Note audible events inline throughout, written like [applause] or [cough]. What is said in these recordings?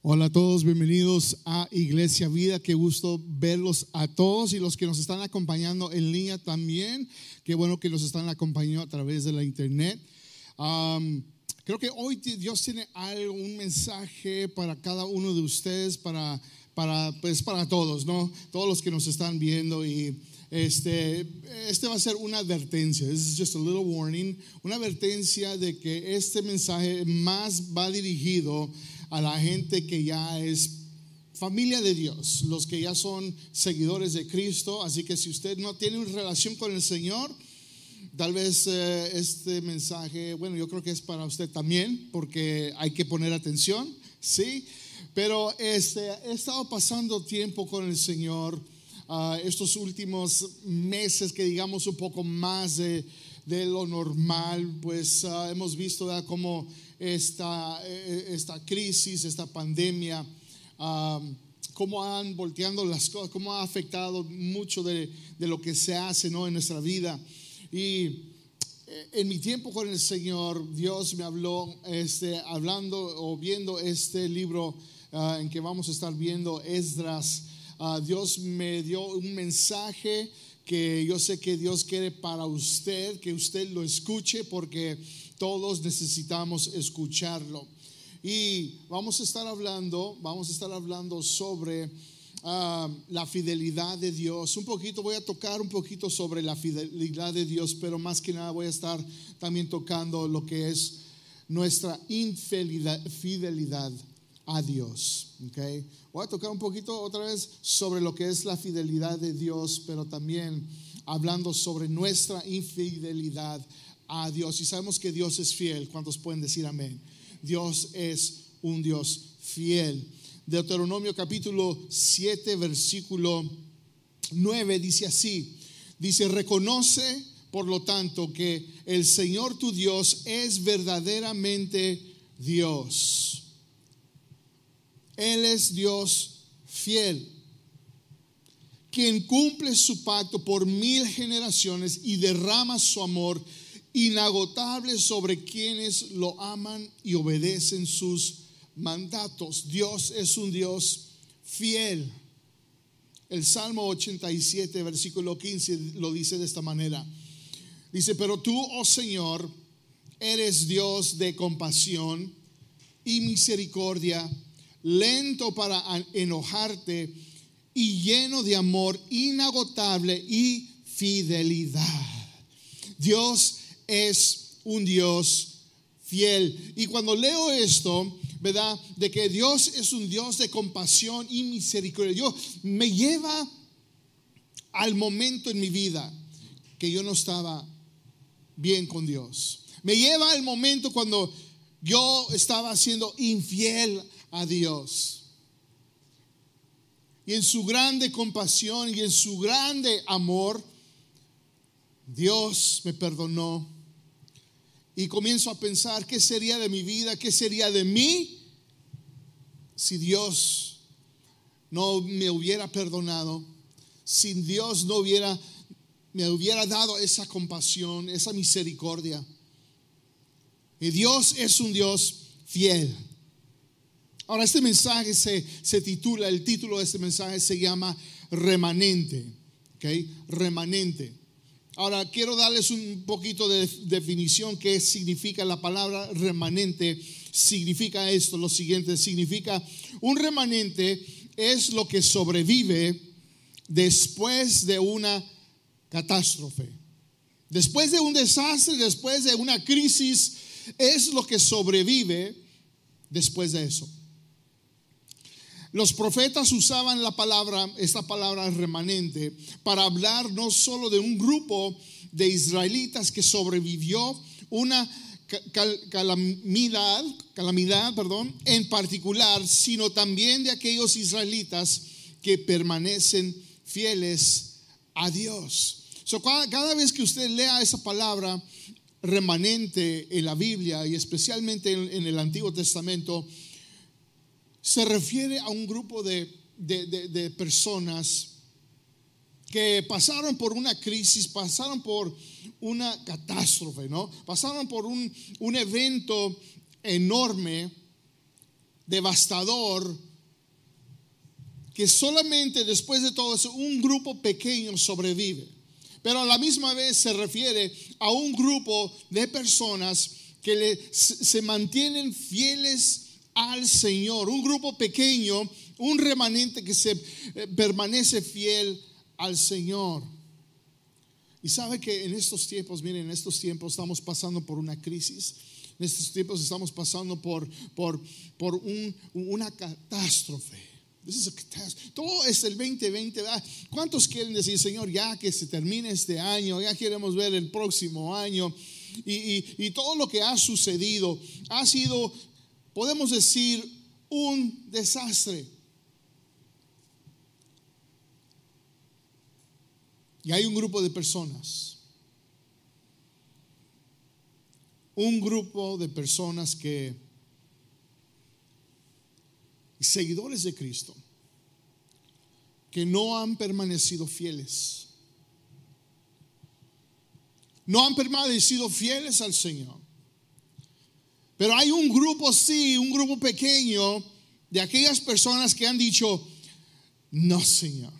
Hola a todos, bienvenidos a Iglesia Vida. Qué gusto verlos a todos y los que nos están acompañando en línea también. Qué bueno que nos están acompañando a través de la internet. Creo que hoy Dios tiene algo, un mensaje para cada uno de ustedes, para, para, pues para todos, ¿no? Todos los que nos están viendo y este, este va a ser una advertencia. This is just a little warning. Una advertencia de que este mensaje más va dirigido a la gente que ya es familia de Dios, los que ya son seguidores de Cristo. Así que si usted no tiene una relación con el Señor, tal vez eh, este mensaje, bueno, yo creo que es para usted también, porque hay que poner atención, ¿sí? Pero este, he estado pasando tiempo con el Señor uh, estos últimos meses, que digamos un poco más de, de lo normal, pues uh, hemos visto ¿verdad? cómo esta, eh, esta crisis, esta pandemia, cómo han volteando las cosas, cómo ha afectado mucho de, de, lo que se hace ¿no? en nuestra vida. Y eh, en mi tiempo con el Señor, Dios me habló, este, hablando o viendo este libro uh, en que vamos a estar viendo, Esdras. Uh, Dios me dio un mensaje que yo sé que Dios quiere para usted, que usted lo escuche, porque todos necesitamos escucharlo. Y vamos a estar hablando, vamos a estar hablando sobre ah, la fidelidad de Dios. Un poquito, voy a tocar un poquito sobre la fidelidad de Dios, pero más que nada voy a estar también tocando lo que es nuestra infidelidad a Dios. Voy a tocar un poquito otra vez sobre lo que es la fidelidad de Dios, pero también hablando sobre nuestra infidelidad a Dios. Y sabemos que Dios es fiel. ¿Cuántos pueden decir amén? Dios es un Dios fiel. Deuteronomio capítulo 7, versículo 9 dice así. Dice, reconoce por lo tanto que el Señor tu Dios es verdaderamente Dios. Él es Dios fiel, quien cumple su pacto por mil generaciones y derrama su amor inagotable sobre quienes lo aman y obedecen sus mandatos. Dios es un Dios fiel. El Salmo 87, versículo 15 lo dice de esta manera. Dice, pero tú, oh Señor, eres Dios de compasión y misericordia, lento para enojarte y lleno de amor inagotable y fidelidad. Dios es un Dios fiel. Y cuando leo esto, ¿verdad? De que Dios es un Dios de compasión y misericordia, yo me lleva al momento en mi vida que yo no estaba bien con Dios. Me lleva al momento cuando yo estaba siendo infiel a Dios. Y en su grande compasión y en su grande amor, Dios me perdonó y comienzo a pensar qué sería de mi vida, qué sería de mí si Dios no me hubiera perdonado, si Dios no hubiera me hubiera dado esa compasión, esa misericordia. Y Dios es un Dios fiel. Ahora, este mensaje se, se titula, el título de este mensaje se llama remanente. ¿ok? Remanente. Ahora, quiero darles un poquito de definición qué significa la palabra remanente. Significa esto, lo siguiente, significa un remanente es lo que sobrevive después de una catástrofe. Después de un desastre, después de una crisis, es lo que sobrevive después de eso. Los profetas usaban la palabra, esta palabra remanente, para hablar no solo de un grupo de israelitas que sobrevivió una calamidad, calamidad, perdón, en particular, sino también de aquellos israelitas que permanecen fieles a Dios. cada, vez que usted lea esa palabra remanente en la Biblia y especialmente en el Antiguo Testamento, se refiere a un grupo de, personas que pasaron por una crisis, pasaron por una catástrofe, ¿no? Pasaron por un, un evento enorme devastador que solamente después de todo eso un grupo pequeño sobrevive. Pero a la misma vez se refiere a un grupo de personas que le, se mantienen fieles al Señor, un grupo pequeño, un remanente que se eh, permanece fiel al Señor. Y sabe que en estos tiempos, miren, en estos tiempos estamos pasando por una crisis. En estos tiempos estamos pasando por, por, por un, una catástrofe. Todo es el 2020. ¿Cuántos quieren decir, Señor, ya que se termine este año, ya queremos ver el próximo año? Y, y todo lo que ha sucedido ha sido, podemos decir, un desastre. Y hay un grupo de personas, un grupo de personas que, seguidores de Cristo, que no han permanecido fieles. No han permanecido fieles al Señor. Pero hay un grupo, sí, un grupo pequeño de aquellas personas que han dicho, no, Señor.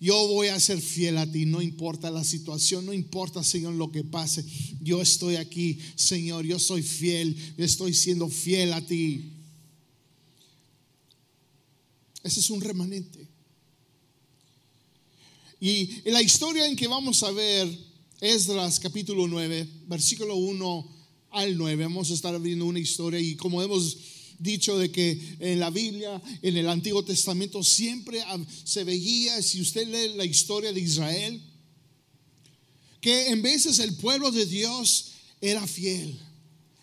Yo voy a ser fiel a ti, no importa la situación, no importa, Señor, lo que pase. Yo estoy aquí, Señor, yo soy fiel, estoy siendo fiel a ti. Ese es un remanente. Y la historia en que vamos a ver, Esdras capítulo 9, versículo 1 al 9, vamos a estar viendo una historia y como hemos dicho de que en la Biblia, en el Antiguo Testamento, siempre se veía, si usted lee la historia de Israel, que en veces el pueblo de Dios era fiel,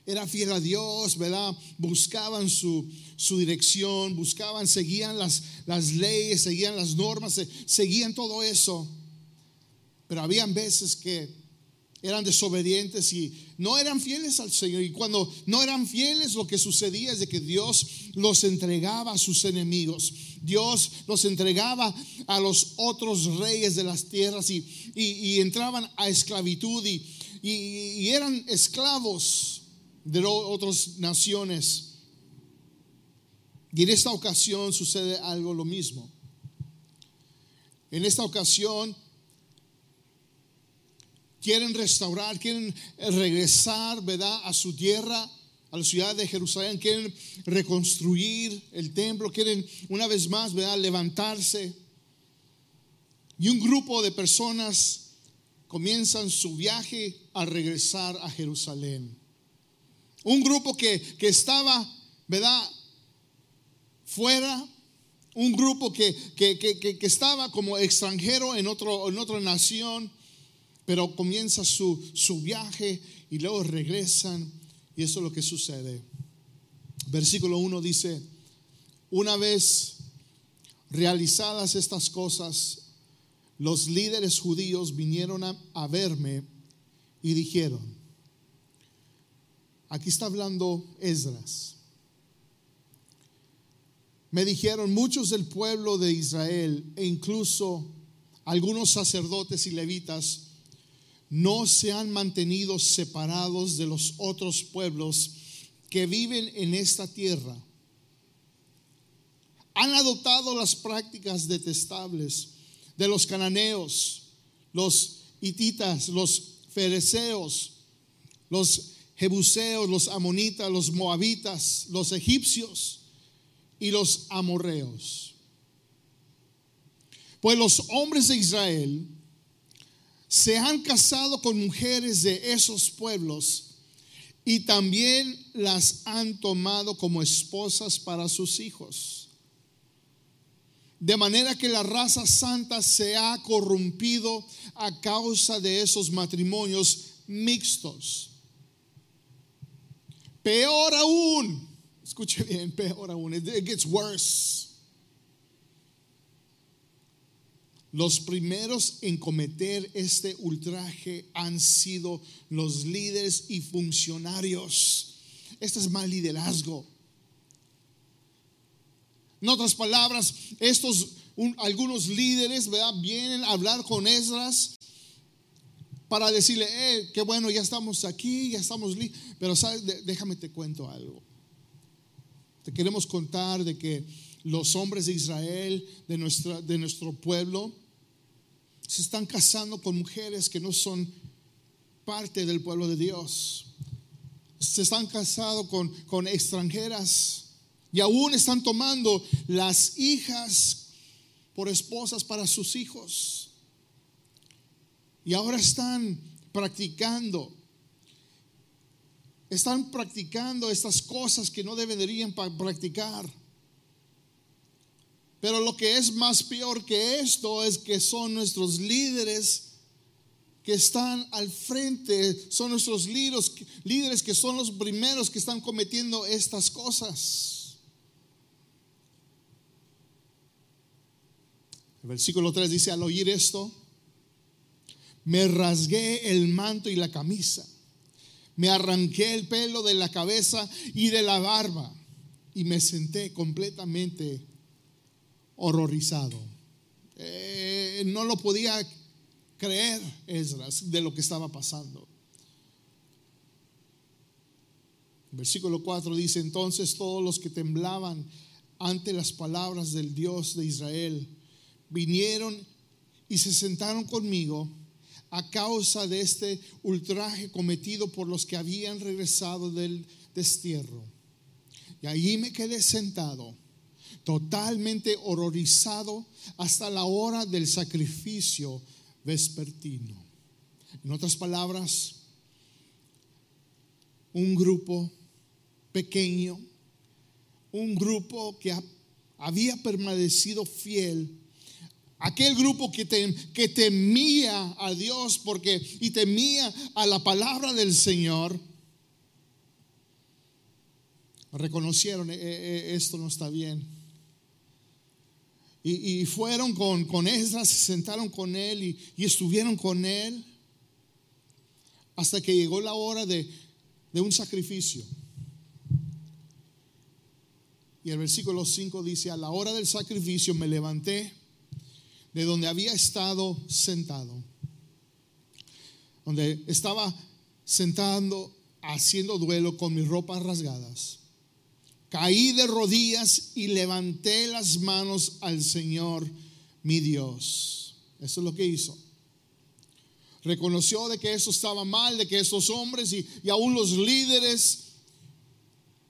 era fiel a Dios, ¿verdad? Buscaban su, su dirección, buscaban, seguían las, las leyes, seguían las normas, seguían todo eso. Pero habían veces que eran desobedientes y no eran fieles al Señor. Y cuando no eran fieles, lo que sucedía es de que Dios los entregaba a sus enemigos. Dios los entregaba a los otros reyes de las tierras y, entraban a esclavitud y, y eran esclavos de otras naciones. Y en esta ocasión sucede algo lo mismo. En esta ocasión quieren restaurar, quieren regresar, ¿verdad?, a su tierra, a la ciudad de Jerusalén, quieren reconstruir el templo, quieren una vez más, ¿verdad?, levantarse. Y un grupo de personas comienzan su viaje a regresar a Jerusalén. Un grupo que, que estaba, ¿verdad?, fuera, un grupo que, que, que, estaba como extranjero en, otro, en otra nación pero comienza su, su viaje y luego regresan y eso es lo que sucede. Versículo 1 dice, una vez realizadas estas cosas, los líderes judíos vinieron a, a, verme y dijeron, aquí está hablando Esdras, me dijeron muchos del pueblo de Israel e incluso algunos sacerdotes y levitas no se han mantenido separados de los otros pueblos que viven en esta tierra. Han adoptado las prácticas detestables de los cananeos, los hititas, los fereceos, los jebuseos, los amonitas, los moabitas, los egipcios y los amorreos. Pues los hombres de Israel se han casado con mujeres de esos pueblos y también las han tomado como esposas para sus hijos. De manera que la raza santa se ha corrompido a causa de esos matrimonios mixtos. Peor aún, escuche bien, peor aún, it gets worse. Los primeros en cometer este ultraje han sido los líderes y funcionarios. Este es mal liderazgo. En otras palabras, estos algunos líderes vienen a hablar con Esdras para decirle, eh, qué bueno, ya estamos aquí, ya estamos listos. Pero déjame te cuento algo. Te queremos contar de que los hombres de Israel, de, nuestra, de nuestro pueblo, se están casando con mujeres que no son parte del pueblo de Dios. Se están casando con, con extranjeras y aún están tomando las hijas por esposas para sus hijos. Y ahora están practicando están practicando estas cosas que no deberían practicar. Pero lo que es más peor que esto es que son nuestros líderes que están al frente, son nuestros líderes, líderes que son los primeros que están cometiendo estas cosas. El versículo 3 dice, al oír esto, me rasgué el manto y la camisa me arranqué el pelo de la cabeza y de la barba y me senté completamente horrorizado. Eh, no lo podía creer Esdras de lo que estaba pasando. Versículo 4 dice, entonces todos los que temblaban ante las palabras del Dios de Israel vinieron y se sentaron conmigo a causa de este ultraje cometido por los que habían regresado del destierro. Y allí me quedé sentado, totalmente horrorizado hasta la hora del sacrificio vespertino. En otras palabras, un grupo pequeño, un grupo que había permanecido fiel Aquel grupo que, temía a Dios porque y temía a la palabra del Señor, reconocieron, eh, eh, esto no está bien. Y, fueron con, con Esdras, se sentaron con él y, estuvieron con él hasta que llegó la hora de, de un sacrificio. Y el versículo 5 dice, a la hora del sacrificio me levanté de donde había estado sentado, donde estaba sentando, haciendo duelo con mis ropas rasgadas. Caí de rodillas y levanté las manos al Señor, mi Dios. Eso es lo que hizo. Reconoció de que eso estaba mal, de que esos hombres y, aún los líderes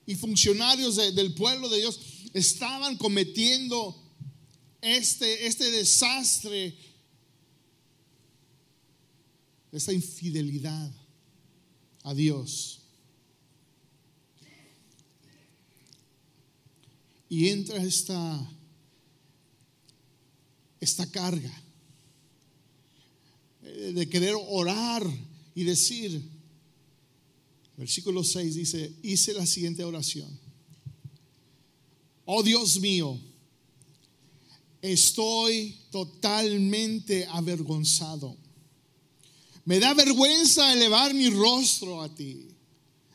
y funcionarios del pueblo de Dios estaban cometiendo este, este desastre, esta infidelidad a Dios. Y entra esta, esta carga de querer orar y decir, versículo 6 dice, hice la siguiente oración. Oh Dios mío, estoy totalmente avergonzado. Me da vergüenza elevar mi rostro a ti.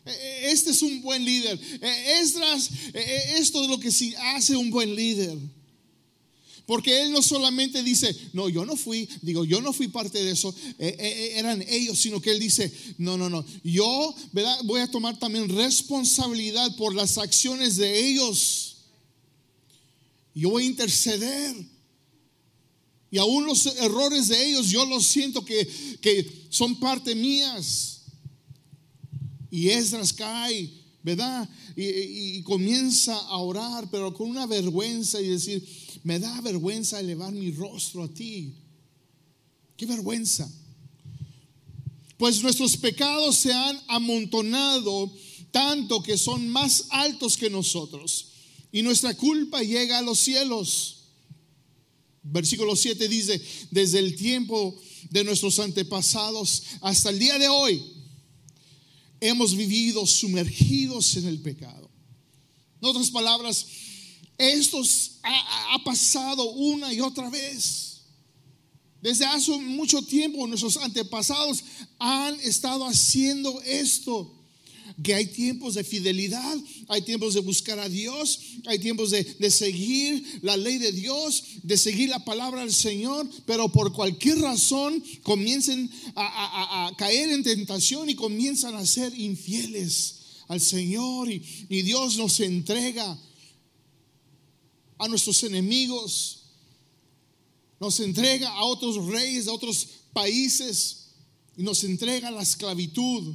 E, e, este es un buen líder. E, esto es lo que sí hace un buen líder. Porque él no solamente dice, no, yo no fui, digo, yo no fui parte de eso, eran ellos, sino que él dice, no, no, no, yo voy a tomar también responsabilidad por las acciones de ellos. Yo voy a interceder. Y aún los errores de ellos, yo los siento que, que son parte mías. Y Esdras cae, ¿verdad? Y, comienza a orar, pero con una vergüenza y decir, me da vergüenza elevar mi rostro a ti. Qué vergüenza. Pues nuestros pecados se han amontonado tanto que son más altos que nosotros y nuestra culpa llega a los cielos. Versículo 7 dice, desde el tiempo de nuestros antepasados hasta el día de hoy, hemos vivido sumergidos en el pecado. En otras palabras, esto ha, ha pasado una y otra vez. Desde hace mucho tiempo nuestros antepasados han estado haciendo esto que hay tiempos de fidelidad, hay tiempos de buscar a Dios, hay tiempos de, seguir la ley de Dios, de seguir la palabra del Señor, pero por cualquier razón comiencen a, caer en tentación y comienzan a ser infieles al Señor y, y Dios nos entrega a nuestros enemigos, nos entrega a otros reyes de otros países y nos entrega la esclavitud,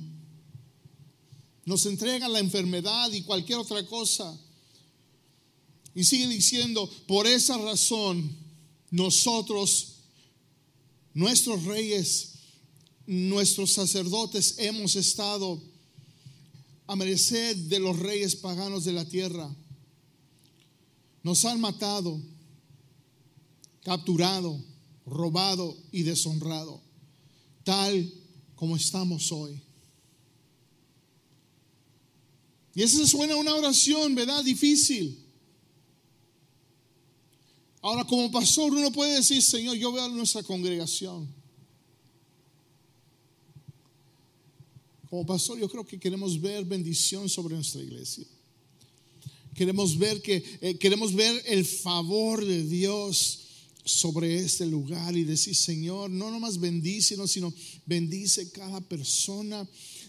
nos entrega la enfermedad y cualquier otra cosa. Y sigue diciendo, por esa razón nosotros, nuestros reyes, nuestros sacerdotes hemos estado a merced de los reyes paganos de la tierra. Nos han matado capturado, robado y deshonrado, tal como estamos hoy. Y esa suena una oración, ¿verdad? Difícil. Ahora, como pastor, uno puede decir, Señor, yo veo a nuestra congregación. Como pastor, yo creo que queremos ver bendición sobre nuestra iglesia. Queremos ver que eh, queremos ver el favor de Dios sobre este lugar y decir, Señor, no nomás bendícenos, sino bendice cada persona.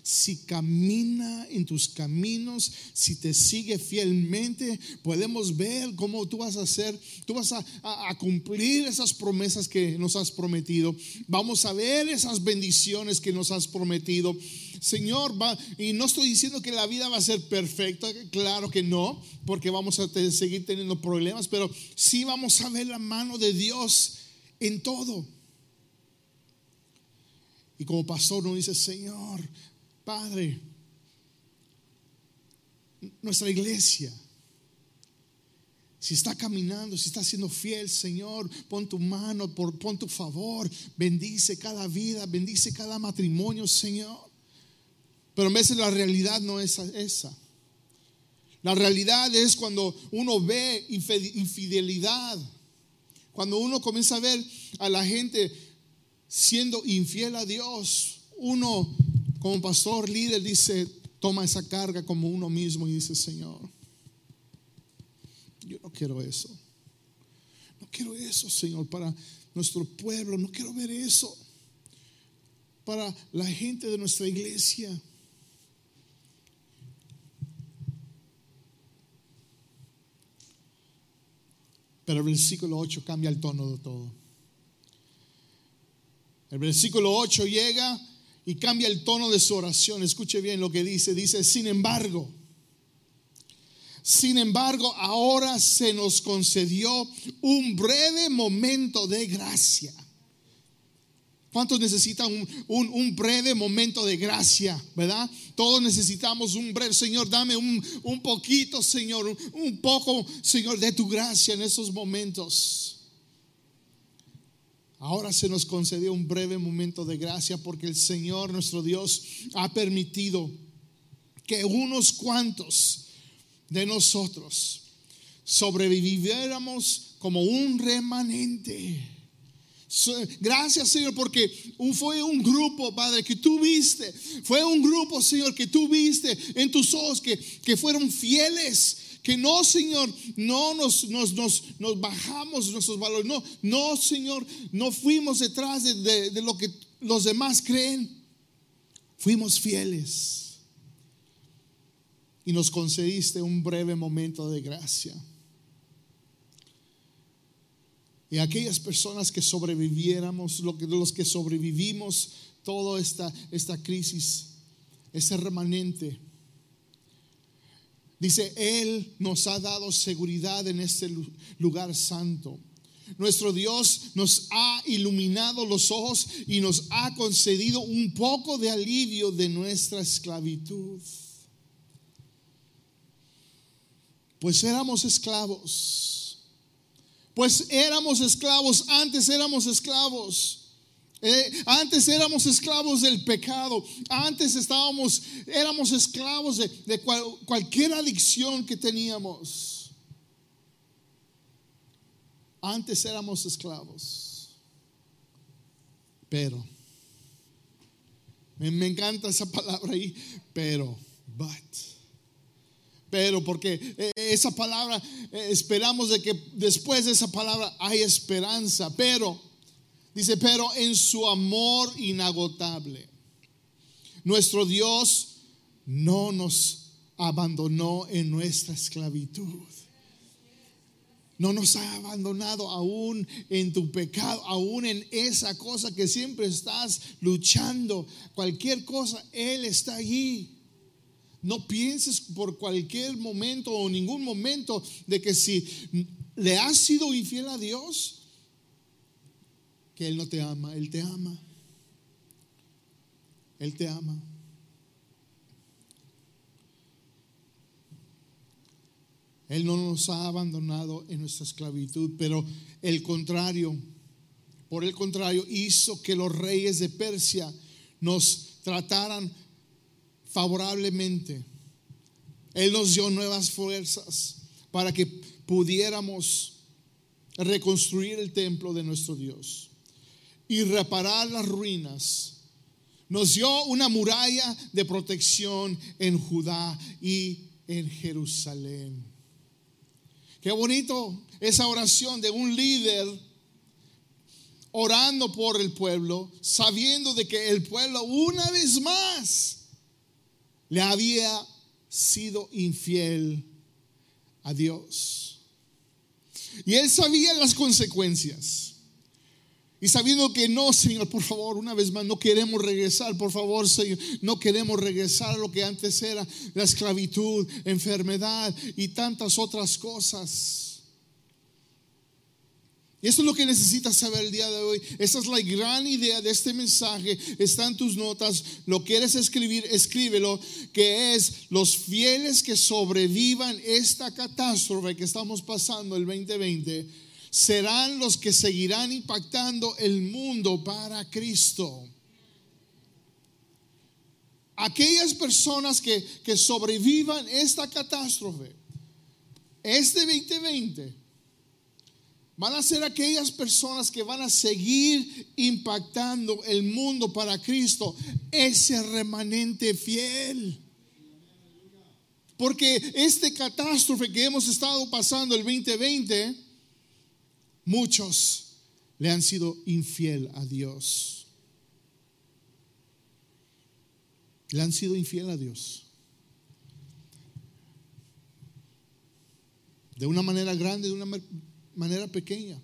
Si camina en tus caminos, si te sigue fielmente, podemos ver cómo tú vas a hacer, tú vas a, cumplir esas promesas que nos has prometido. Vamos a ver esas bendiciones que nos has prometido. Señor, y no estoy diciendo que la vida va a ser perfecta, claro que no, porque vamos a seguir teniendo problemas, pero sí vamos a ver la mano de Dios en todo. Y como pastor uno dice, Señor, Padre, nuestra iglesia, si está caminando, si está siendo fiel, Señor, pon tu mano, pon tu favor, bendice cada vida, bendice cada matrimonio, Señor. Pero a veces la realidad no es esa. La realidad es cuando uno ve infidelidad, cuando uno comienza a ver a la gente siendo infiel a Dios, uno como pastor líder dice, toma esa carga como uno mismo y dice, Señor, yo no quiero eso. No quiero eso, Señor, para nuestro pueblo. No quiero ver eso para la gente de nuestra iglesia. Pero el versículo 8 cambia el tono de todo. El versículo 8 llega y cambia el tono de su oración. Escuche bien lo que dice. Dice, sin embargo, sin embargo, ahora se nos concedió un breve momento de gracia ¿Cuántos necesitan un, breve momento de gracia, verdad? Todos necesitamos un breve, Señor, dame un, poquito, Señor, un, poco, Señor, de tu gracia en esos momentos. Ahora se nos concedió un breve momento de gracia porque el Señor, nuestro Dios, ha permitido que unos cuantos de nosotros sobreviviéramos como un remanente Gracias, Señor, porque fue un grupo, Padre, que tú viste. Fue un grupo, Señor, que tú viste en tus ojos, que, que fueron fieles. Que no, Señor, no nos, nos, nos, bajamos nuestros valores. No, no, Señor, no fuimos detrás de, de lo que los demás creen. Fuimos fieles. Y nos concediste un breve momento de gracia. Y aquellas personas que sobreviviéramos, los que sobrevivimos toda esta, esta crisis, ese remanente, dice, Él nos ha dado seguridad en este lugar santo. Nuestro Dios nos ha iluminado los ojos y nos ha concedido un poco de alivio de nuestra esclavitud. Pues éramos esclavos pues éramos esclavos, antes éramos esclavos. Eh, antes éramos esclavos del pecado. Antes estábamos, éramos esclavos de, cualquier adicción que teníamos. Antes éramos esclavos. Pero, me, me encanta esa palabra ahí, pero, but pero porque eh, esa palabra, eh, esperamos de que después de esa palabra hay esperanza, pero, dice, pero en su amor inagotable, nuestro Dios no nos abandonó en nuestra esclavitud. no nos ha abandonado aún en tu pecado, aún en esa cosa que siempre estás luchando. Cualquier cosa, Él está allí. No pienses por cualquier momento o ningún momento de que si le has sido infiel a Dios, que Él no te ama, Él te ama. Él te ama. Él no nos ha abandonado en nuestra esclavitud, pero el contrario, por el contrario, hizo que los reyes de Persia nos trataran favorablemente. Él nos dio nuevas fuerzas para que pudiéramos reconstruir el templo de nuestro Dios y reparar las ruinas. Nos dio una muralla de protección en Judá y en Jerusalén. Qué bonito esa oración de un líder orando por el pueblo, sabiendo de que el pueblo una vez más le había sido infiel a Dios. Y él sabía las consecuencias. Y sabiendo que no, Señor, por favor, una vez más, no queremos regresar, por favor, Señor, no queremos regresar a lo que antes era la esclavitud, enfermedad y tantas otras cosas. Y eso es lo que necesitas saber el día de hoy. Esa es la gran idea de este mensaje. Está en tus notas. Lo quieres escribir, escríbelo. Que es los fieles que sobrevivan esta catástrofe que estamos pasando el 2020 serán los que seguirán impactando el mundo para Cristo. Aquellas personas que, que sobrevivan esta catástrofe, este 2020, van a ser aquellas personas que van a seguir impactando el mundo para Cristo, ese remanente fiel. Porque este catástrofe que hemos estado pasando el 2020, Muchos le han sido infiel a Dios. Le han sido infiel a Dios. De una manera grande, de una manera pequeña.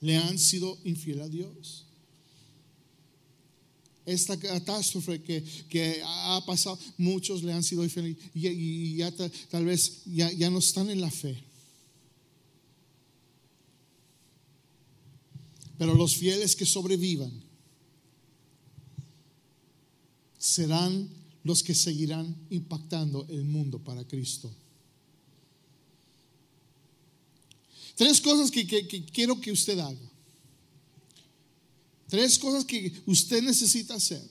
Le han sido infiel a Dios. Esta catástrofe que, ha pasado, muchos le han sido infieles y, ya tal, vez ya, ya no están en la fe. Pero los fieles que sobrevivan serán los que seguirán impactando el mundo para Cristo. Tres cosas que, quiero que usted haga. Tres cosas que usted necesita hacer.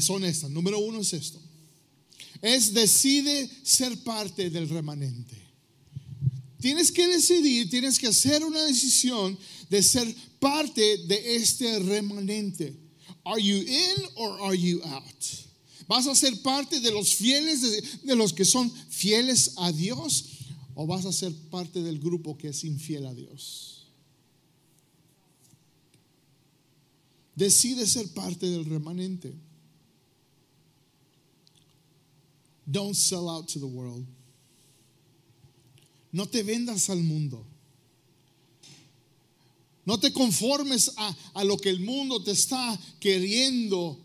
Son estas. Número uno es esto. Es decide ser parte del remanente. Tienes que decidir, tienes que hacer una decisión de ser parte de este remanente. Are you in or are you out? ¿Vas a ser parte de los fieles, de, los que son fieles a Dios? ¿O vas a ser parte del grupo que es infiel a Dios? Decide ser parte del remanente. Don't sell out to the world. No te vendas al mundo. No te conformes a, lo que el mundo te está queriendo.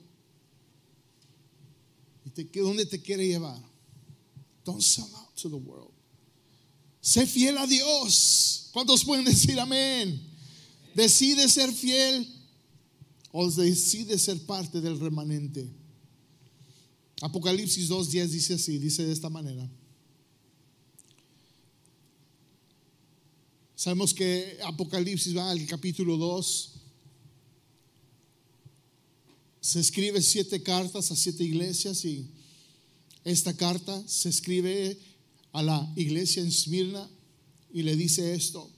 ¿Y te, dónde te quiere llevar? Don't sell out to the world. Sé fiel a Dios. ¿Cuántos pueden decir amén? Decide ser fiel o decide ser parte del remanente. Apocalipsis 2.10 dice así, dice de esta manera. Sabemos que Apocalipsis va al capítulo 2. Se escribe siete cartas a siete iglesias y esta carta se escribe a la iglesia en Smirna y le dice esto.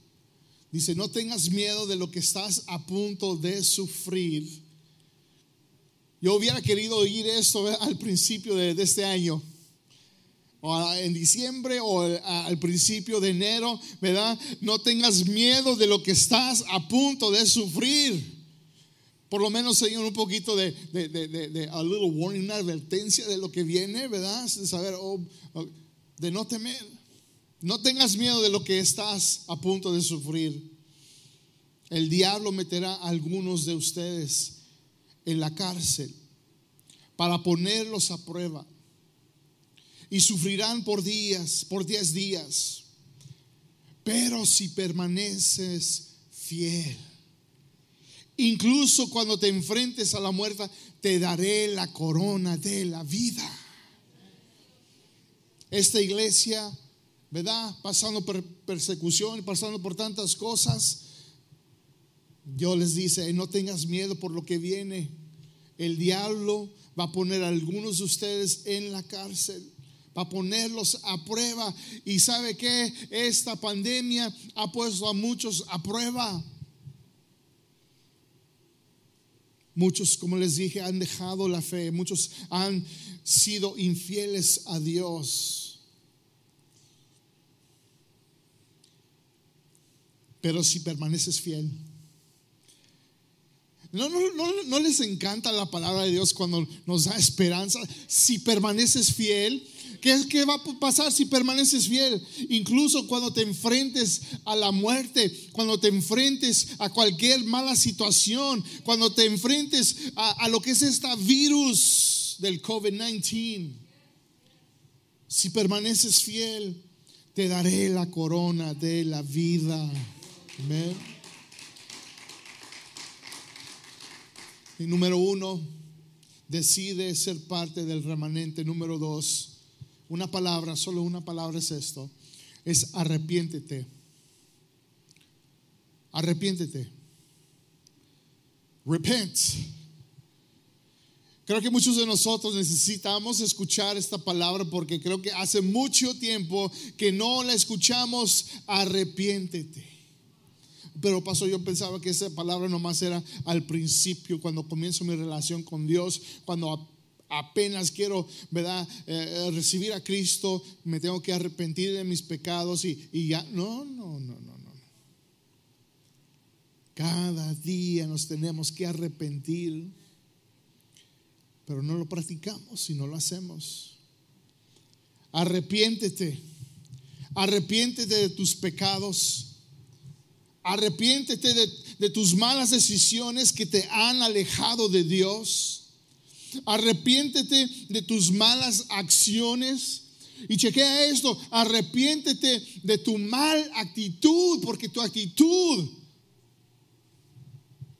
Dice, no tengas miedo de lo que estás a punto de sufrir. Yo hubiera querido oír esto al principio de este año o en diciembre o al principio de enero, ¿verdad? No tengas miedo de lo que estás a punto de sufrir. Por lo menos, Señor, un poquito de, de, de, de a little warning, una advertencia de lo que viene, ¿verdad? De saber, oh, oh, de no temer. No tengas miedo de lo que estás a punto de sufrir. El diablo meterá a algunos de ustedes en la cárcel para ponerlos a prueba. Y sufrirán por días, por diez días. Pero si permaneces fiel, incluso cuando te enfrentes a la muerte, te daré la corona de la vida. Esta iglesia, ¿verdad? Pasando por persecución, pasando por tantas cosas. Dios les dice, no tengas miedo por lo que viene. El diablo va a poner a algunos de ustedes en la cárcel, va a ponerlos a prueba. Y sabe que esta pandemia ha puesto a muchos a prueba. Muchos, como les dije, han dejado la fe, muchos han sido infieles a Dios. Pero si permaneces fiel, no, no, no, no, les encanta la palabra de Dios cuando nos da esperanza. Si permaneces fiel, ¿qué, ¿qué va a pasar si permaneces fiel? Incluso cuando te enfrentes a la muerte, cuando te enfrentes a cualquier mala situación, cuando te enfrentes a, a lo que es esta virus del COVID-19. Si permaneces fiel, te daré la corona de la vida. Amén. Número uno, decide ser parte del remanente. Número dos, una palabra, solo una palabra es esto, es arrepiéntete. Arrepiéntete. Repent. Creo que muchos de nosotros necesitamos escuchar esta palabra porque creo que hace mucho tiempo que no la escuchamos. Arrepiéntete. Pero pasó, yo pensaba que esa palabra nomás era al principio, cuando comienzo mi relación con Dios, cuando apenas quiero, ¿verdad? Eh, eh, recibir a Cristo, me tengo que arrepentir de mis pecados y, y ya. No, no, no, no, no. Cada día nos tenemos que arrepentir, pero no lo practicamos si no lo hacemos. Arrepiéntete, arrepiéntete de tus pecados Arrepiéntete de, tus malas decisiones que te han alejado de Dios. Arrepiéntete de tus malas acciones. Y chequea esto, arrepiéntete de tu mal actitud, porque tu actitud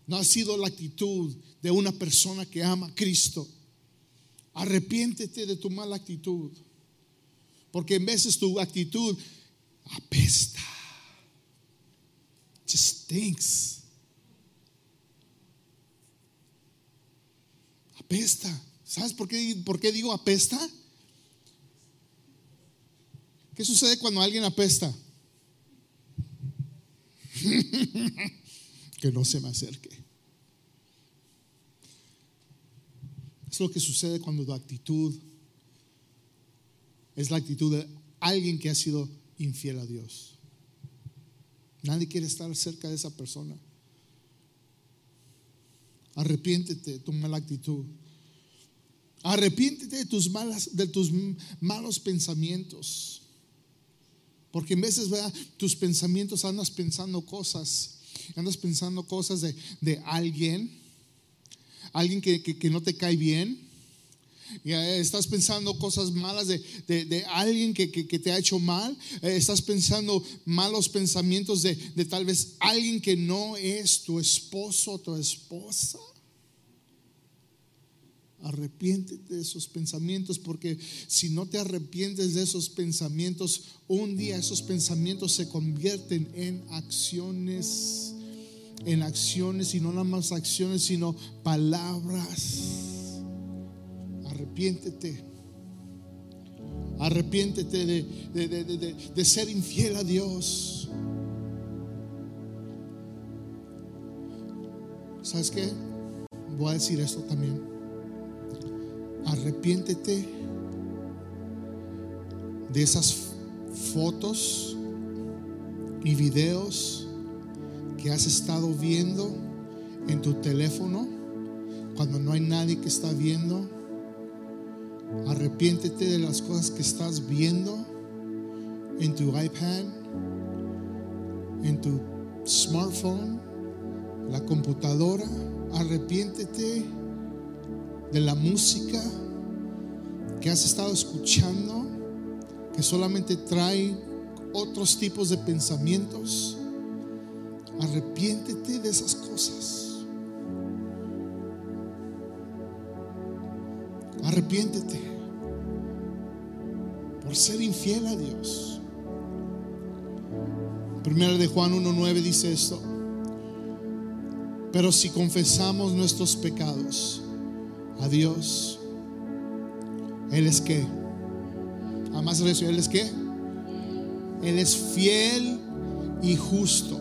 no ha sido la actitud de una persona que ama a Cristo. Arrepiéntete de tu mala actitud, porque en veces tu actitud apesta just stinks. Apesta. ¿Sabes por qué, por qué digo apesta? ¿Qué sucede cuando alguien apesta? [laughs] que no se me acerque. Es lo que sucede cuando tu actitud es la actitud de alguien que ha sido infiel a Dios. Nadie quiere estar cerca de esa persona. Arrepiéntete de tu mala actitud. Arrepiéntete de tus, malas, de tus malos pensamientos. Porque en veces, ¿verdad? Tus pensamientos andas pensando cosas. Andas pensando cosas de, alguien. Alguien que no te cae bien estás pensando cosas malas de, alguien que, te ha hecho mal. Eh, estás pensando malos pensamientos de, tal vez alguien que no es tu esposo o tu esposa. Arrepiéntete de esos pensamientos porque si no te arrepientes de esos pensamientos, un día esos pensamientos se convierten en acciones, en acciones y no nada más acciones, sino palabras arrepiéntete. Arrepiéntete de, ser infiel a Dios. ¿Sabes qué? Voy a decir esto también. Arrepiéntete de esas fotos y videos que has estado viendo en tu teléfono cuando no hay nadie que está viendo Arrepiéntete de las cosas que estás viendo en tu iPad, en tu smartphone, la computadora. Arrepiéntete de la música que has estado escuchando, que solamente trae otros tipos de pensamientos. Arrepiéntete de esas cosas. Arrepiéntete por ser infiel a Dios. Primero de Juan 1.9 dice esto. Pero si confesamos nuestros pecados a Dios, Él es que, además de eso, Él es que, Él es fiel y justo.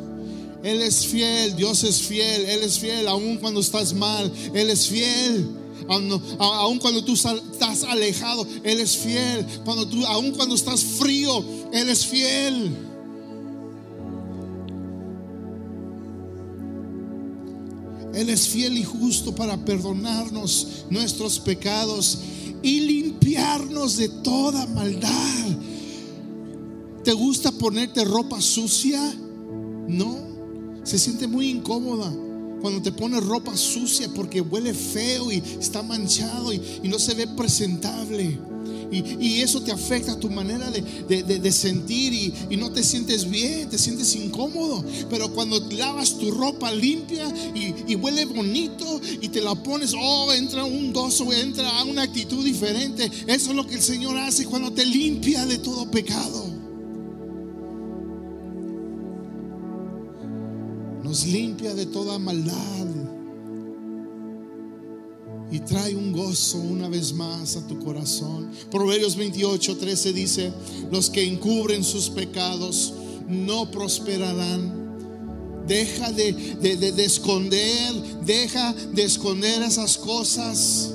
Él es fiel, Dios es fiel, Él es fiel, aun cuando estás mal, Él es fiel. Aun cuando tú estás alejado, Él es fiel. Cuando tú, aun cuando estás frío, Él es fiel. Él es fiel y justo para perdonarnos nuestros pecados y limpiarnos de toda maldad. ¿Te gusta ponerte ropa sucia? No. Se siente muy incómoda cuando te pones ropa sucia porque huele feo y está manchado y, no se ve presentable. Y, eso te afecta a tu manera de, sentir y, y, no te sientes bien, te sientes incómodo. Pero cuando lavas tu ropa limpia y, huele bonito y te la pones, oh, entra un gozo, entra una actitud diferente. Eso es lo que el Señor hace cuando te limpia de todo pecado. Nos limpia de toda maldad y trae un gozo una vez más a tu corazón. Proverbios 28, 13 dice, los que encubren sus pecados no prosperarán. Deja de, de, esconder, deja de esconder esas cosas.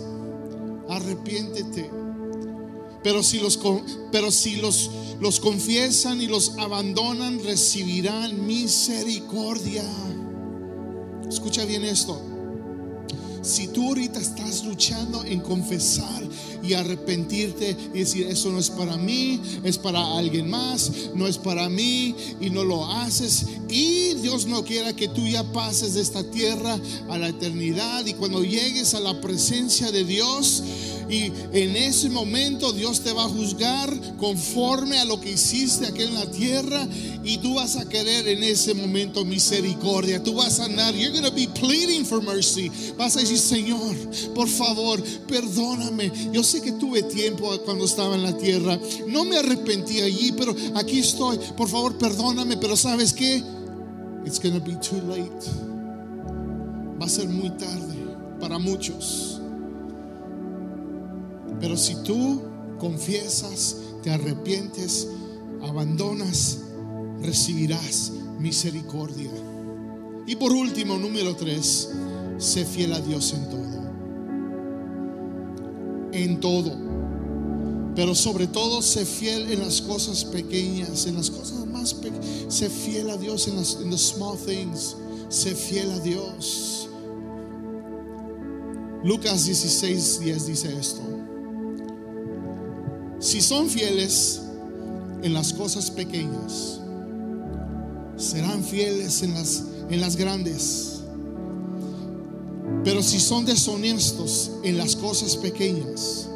Arrepiéntete. Pero si los, pero si los los confiesan y los abandonan, recibirán misericordia. Escucha bien esto. Si tú ahorita estás luchando en confesar y arrepentirte y decir, eso no es para mí, es para alguien más, no es para mí y no lo haces y Dios no quiera que tú ya pases de esta tierra a la eternidad y cuando llegues a la presencia de Dios, y en ese momento Dios te va a juzgar conforme a lo que hiciste aquí en la tierra. Y tú vas a querer en ese momento misericordia. Tú vas a andar, you're going to be pleading for mercy. Vas a decir, Señor, por favor, perdóname. Yo sé que tuve tiempo cuando estaba en la tierra. No me arrepentí allí, pero aquí estoy. Por favor, perdóname. Pero ¿sabes qué? It's going to be too late. Va a ser muy tarde para muchos. Pero si tú confiesas, te arrepientes, abandonas, recibirás misericordia. Y por último, número tres, sé fiel a Dios en todo. En todo. Pero sobre todo, sé fiel en las cosas pequeñas, en las cosas más pequeñas. Sé fiel a Dios en las en small things. Sé fiel a Dios. Lucas 16, 10 dice esto. Si son fieles en las cosas pequeñas, serán fieles en las, en las grandes. Pero si son deshonestos en las cosas pequeñas,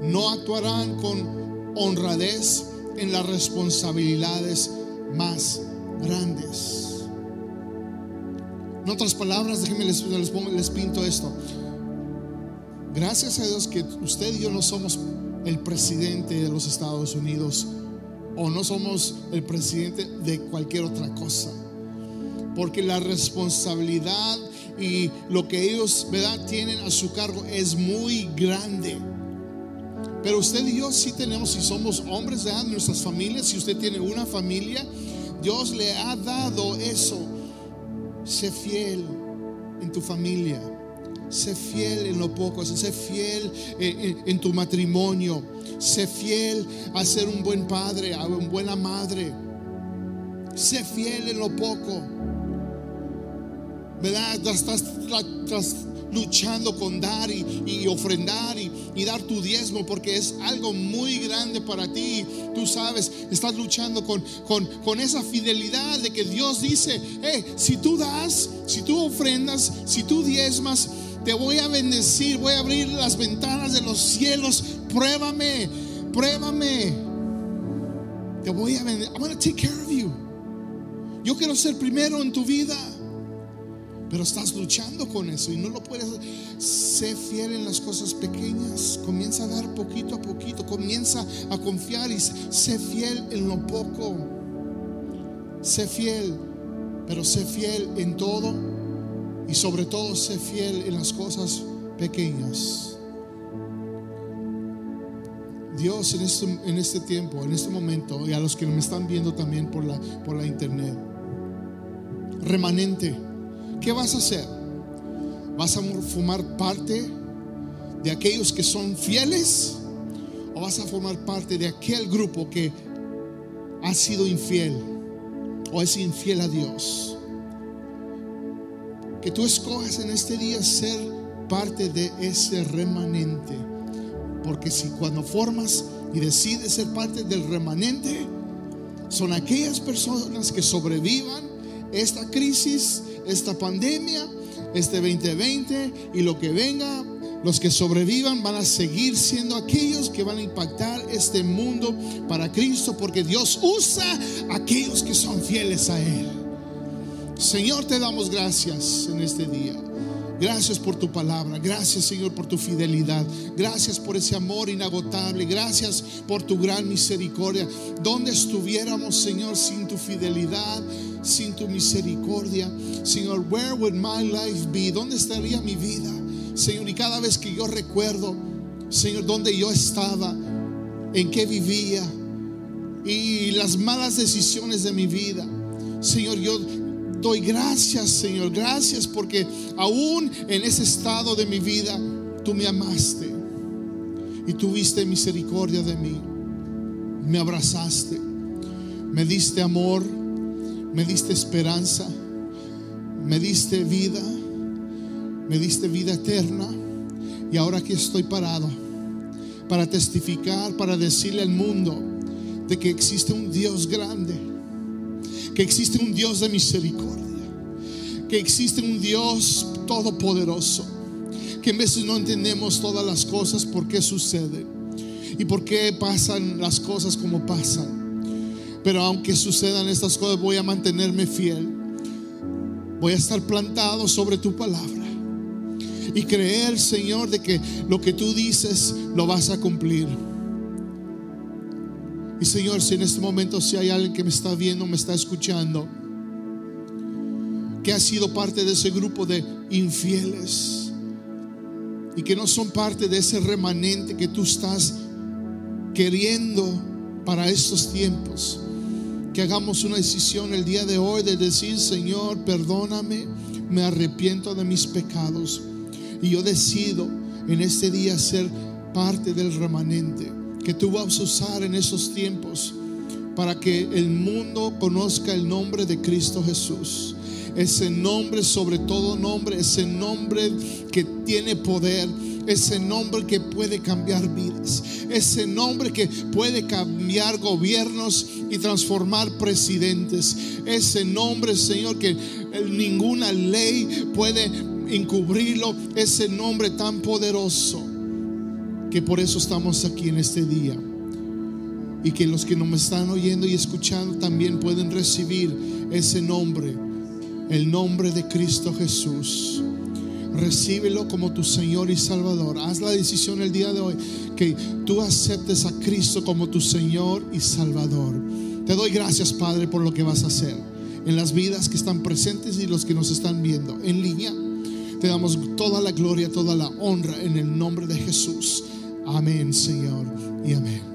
no actuarán con honradez en las responsabilidades más grandes. En otras palabras, déjenme les, pinto esto. Gracias a Dios que usted y yo no somos el presidente de los Estados Unidos o no somos el presidente de cualquier otra cosa. Porque la responsabilidad y lo que ellos tienen a su cargo es muy grande. Pero usted y yo sí tenemos, si somos hombres de nuestras familias, si usted tiene una familia, Dios le ha dado eso. Sé fiel en tu familia. Sé fiel en lo poco, sé fiel en, tu matrimonio, sé fiel a ser un buen padre, a una buena madre. Sé fiel en lo poco. ¿Verdad? Tras, luchando con dar y, ofrendar y, dar tu diezmo porque es algo muy grande para ti. Tú sabes, estás luchando con, con, con esa fidelidad de que Dios dice, hey, si tú das, si tú ofrendas, si tú diezmas, te voy a bendecir, voy a abrir las ventanas de los cielos. Pruébame, pruébame. Te voy a bendecir. I'm going to take care of you. Yo quiero ser primero en tu vida. Pero estás luchando con eso y no lo puedes. Sé fiel en las cosas pequeñas. Comienza a dar poquito a poquito. Comienza a confiar y sé fiel en lo poco. Sé fiel, pero sé fiel en todo y sobre todo sé fiel en las cosas pequeñas. Dios en este, en este tiempo, en este momento, y a los que me están viendo también por la, por la internet, remanente ¿qué vas a hacer? ¿Vas a formar parte de aquellos que son fieles o vas a formar parte de aquel grupo que ha sido infiel o es infiel a Dios? Que tú escojas en este día ser parte de ese remanente. Porque si cuando formas y decides ser parte del remanente, son aquellas personas que sobrevivan esta crisis esta pandemia, este 2020 y lo que venga, los que sobrevivan van a seguir siendo aquellos que van a impactar este mundo para Cristo, porque Dios usa aquellos que son fieles a Él. Señor, te damos gracias en este día. Gracias por tu palabra. Gracias, Señor, por tu fidelidad. Gracias por ese amor inagotable. Gracias por tu gran misericordia. Donde estuviéramos, Señor, sin tu fidelidad, sin tu misericordia? Señor, where would my life be? ¿Dónde estaría mi vida? Señor, y cada vez que yo recuerdo, Señor, dónde yo estaba, en qué vivía y las malas decisiones de mi vida. Señor, yo doy gracias, Señor, gracias porque aún en ese estado de mi vida, tú me amaste y tuviste misericordia de mí. Me abrazaste, me diste amor, me diste esperanza, me diste vida, me diste vida eterna y ahora aquí estoy parado para testificar, para decirle al mundo de que existe un Dios grande que existe un Dios de misericordia, que existe un Dios todopoderoso, que en veces no entendemos todas las cosas, por qué suceden y por qué pasan las cosas como pasan. Pero aunque sucedan estas cosas, voy a mantenerme fiel. Voy a estar plantado sobre tu palabra y creer, Señor, de que lo que tú dices lo vas a cumplir. Y Señor, si en este momento si hay alguien que me está viendo, me está escuchando, que ha sido parte de ese grupo de infieles y que no son parte de ese remanente que tú estás queriendo para estos tiempos, que hagamos una decisión el día de hoy de decir, Señor, perdóname, me arrepiento de mis pecados y yo decido en este día ser parte del remanente que tú vas a usar en esos tiempos para que el mundo conozca el nombre de Cristo Jesús. Ese nombre sobre todo nombre, ese nombre que tiene poder, ese nombre que puede cambiar vidas, ese nombre que puede cambiar gobiernos y transformar presidentes, ese nombre, Señor, que ninguna ley puede encubrirlo, ese nombre tan poderoso que por eso estamos aquí en este día. Y que los que no me están oyendo y escuchando también pueden recibir ese nombre, el nombre de Cristo Jesús. Recíbelo como tu Señor y Salvador. Haz la decisión el día de hoy que tú aceptes a Cristo como tu Señor y Salvador. Te doy gracias, Padre, por lo que vas a hacer en las vidas que están presentes y los que nos están viendo en línea. Te damos toda la gloria, toda la honra en el nombre de Jesús. Amén, Señor, y amén.